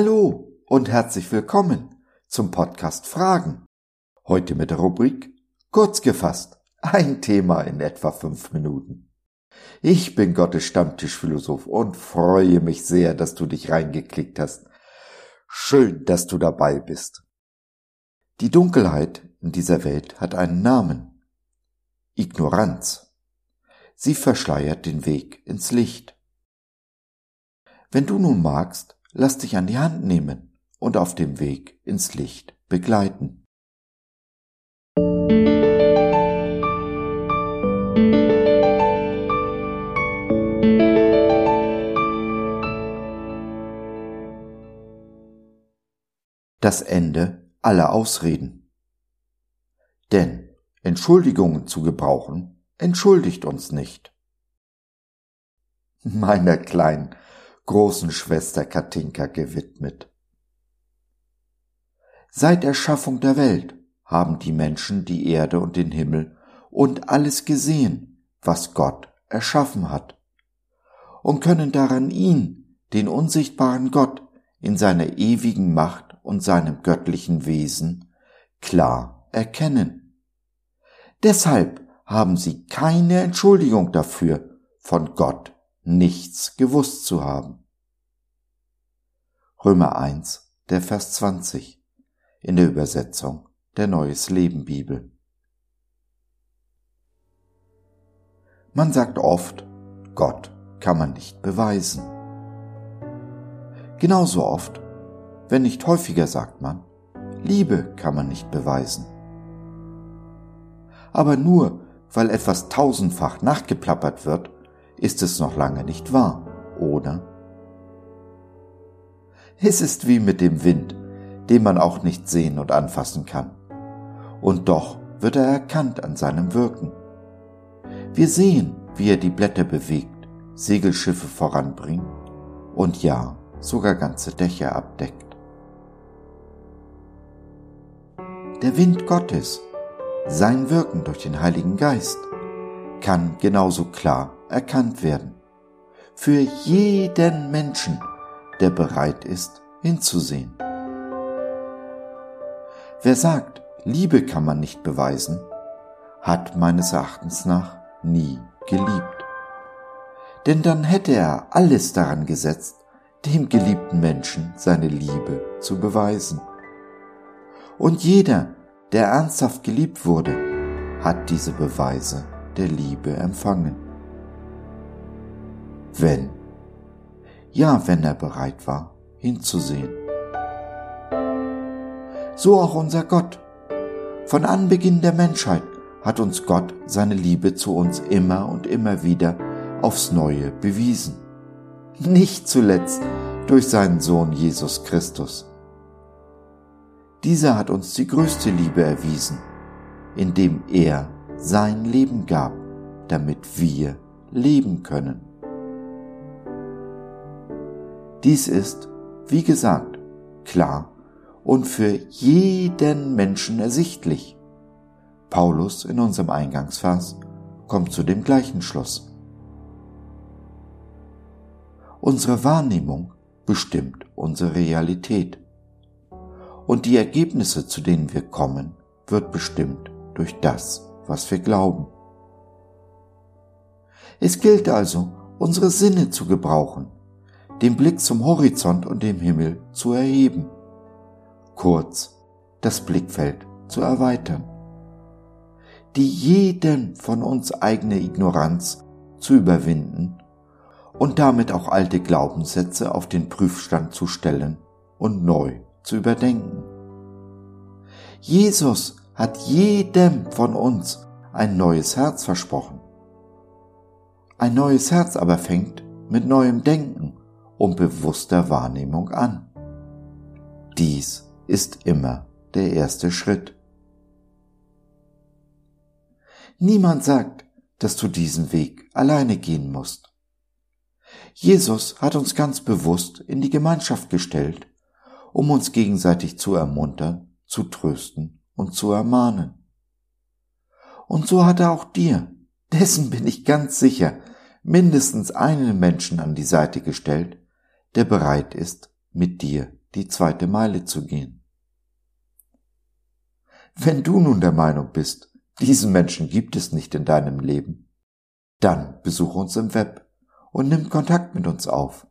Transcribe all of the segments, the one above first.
Hallo und herzlich willkommen zum Podcast Fragen. Heute mit der Rubrik Kurz gefasst, ein Thema in etwa fünf Minuten. Ich bin Gottes Stammtischphilosoph und freue mich sehr, dass du dich reingeklickt hast. Schön, dass du dabei bist. Die Dunkelheit in dieser Welt hat einen Namen. Ignoranz. Sie verschleiert den Weg ins Licht. Wenn du nun magst, lass dich an die Hand nehmen und auf dem Weg ins Licht begleiten. Das Ende aller Ausreden. Denn Entschuldigungen zu gebrauchen, entschuldigt uns nicht. Meiner kleinen großen Schwester Katinka gewidmet. Seit Erschaffung der Welt haben die Menschen die Erde und den Himmel und alles gesehen, was Gott erschaffen hat, und können daran ihn, den unsichtbaren Gott, in seiner ewigen Macht und seinem göttlichen Wesen klar erkennen. Deshalb haben sie keine Entschuldigung dafür, von Gott nichts gewusst zu haben. Römer 1, der Vers 20 in der Übersetzung der Neues Leben Bibel. Man sagt oft, Gott kann man nicht beweisen. Genauso oft, wenn nicht häufiger sagt man, Liebe kann man nicht beweisen. Aber nur weil etwas tausendfach nachgeplappert wird, ist es noch lange nicht wahr, oder? Es ist wie mit dem Wind, den man auch nicht sehen und anfassen kann. Und doch wird er erkannt an seinem Wirken. Wir sehen, wie er die Blätter bewegt, Segelschiffe voranbringt und ja, sogar ganze Dächer abdeckt. Der Wind Gottes, sein Wirken durch den Heiligen Geist, kann genauso klar erkannt werden. Für jeden Menschen, der bereit ist, hinzusehen. Wer sagt, Liebe kann man nicht beweisen, hat meines Erachtens nach nie geliebt. Denn dann hätte er alles daran gesetzt, dem geliebten Menschen seine Liebe zu beweisen. Und jeder, der ernsthaft geliebt wurde, hat diese Beweise der Liebe empfangen. Wenn, ja, wenn er bereit war, hinzusehen. So auch unser Gott. Von Anbeginn der Menschheit hat uns Gott seine Liebe zu uns immer und immer wieder aufs Neue bewiesen. Nicht zuletzt durch seinen Sohn Jesus Christus. Dieser hat uns die größte Liebe erwiesen, indem er sein Leben gab, damit wir leben können. Dies ist, wie gesagt, klar und für jeden Menschen ersichtlich. Paulus in unserem Eingangsvers kommt zu dem gleichen Schluss. Unsere Wahrnehmung bestimmt unsere Realität. Und die Ergebnisse, zu denen wir kommen, wird bestimmt durch das, was wir glauben. Es gilt also, unsere Sinne zu gebrauchen, den Blick zum Horizont und dem Himmel zu erheben, kurz das Blickfeld zu erweitern, die jeden von uns eigene Ignoranz zu überwinden und damit auch alte Glaubenssätze auf den Prüfstand zu stellen und neu zu überdenken. Jesus hat jedem von uns ein neues Herz versprochen. Ein neues Herz aber fängt mit neuem Denken und bewusster Wahrnehmung an. Dies ist immer der erste Schritt. Niemand sagt, dass du diesen Weg alleine gehen musst. Jesus hat uns ganz bewusst in die Gemeinschaft gestellt, um uns gegenseitig zu ermuntern, zu trösten und zu ermahnen. Und so hat er auch dir, dessen bin ich ganz sicher, mindestens einen Menschen an die Seite gestellt, der bereit ist, mit dir die zweite Meile zu gehen. Wenn du nun der Meinung bist, diesen Menschen gibt es nicht in deinem Leben, dann besuch uns im Web und nimm Kontakt mit uns auf.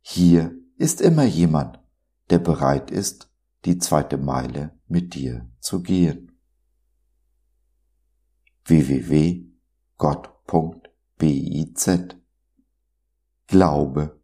Hier ist immer jemand, der bereit ist, die zweite Meile mit dir zu gehen. www.gott.biz Glaube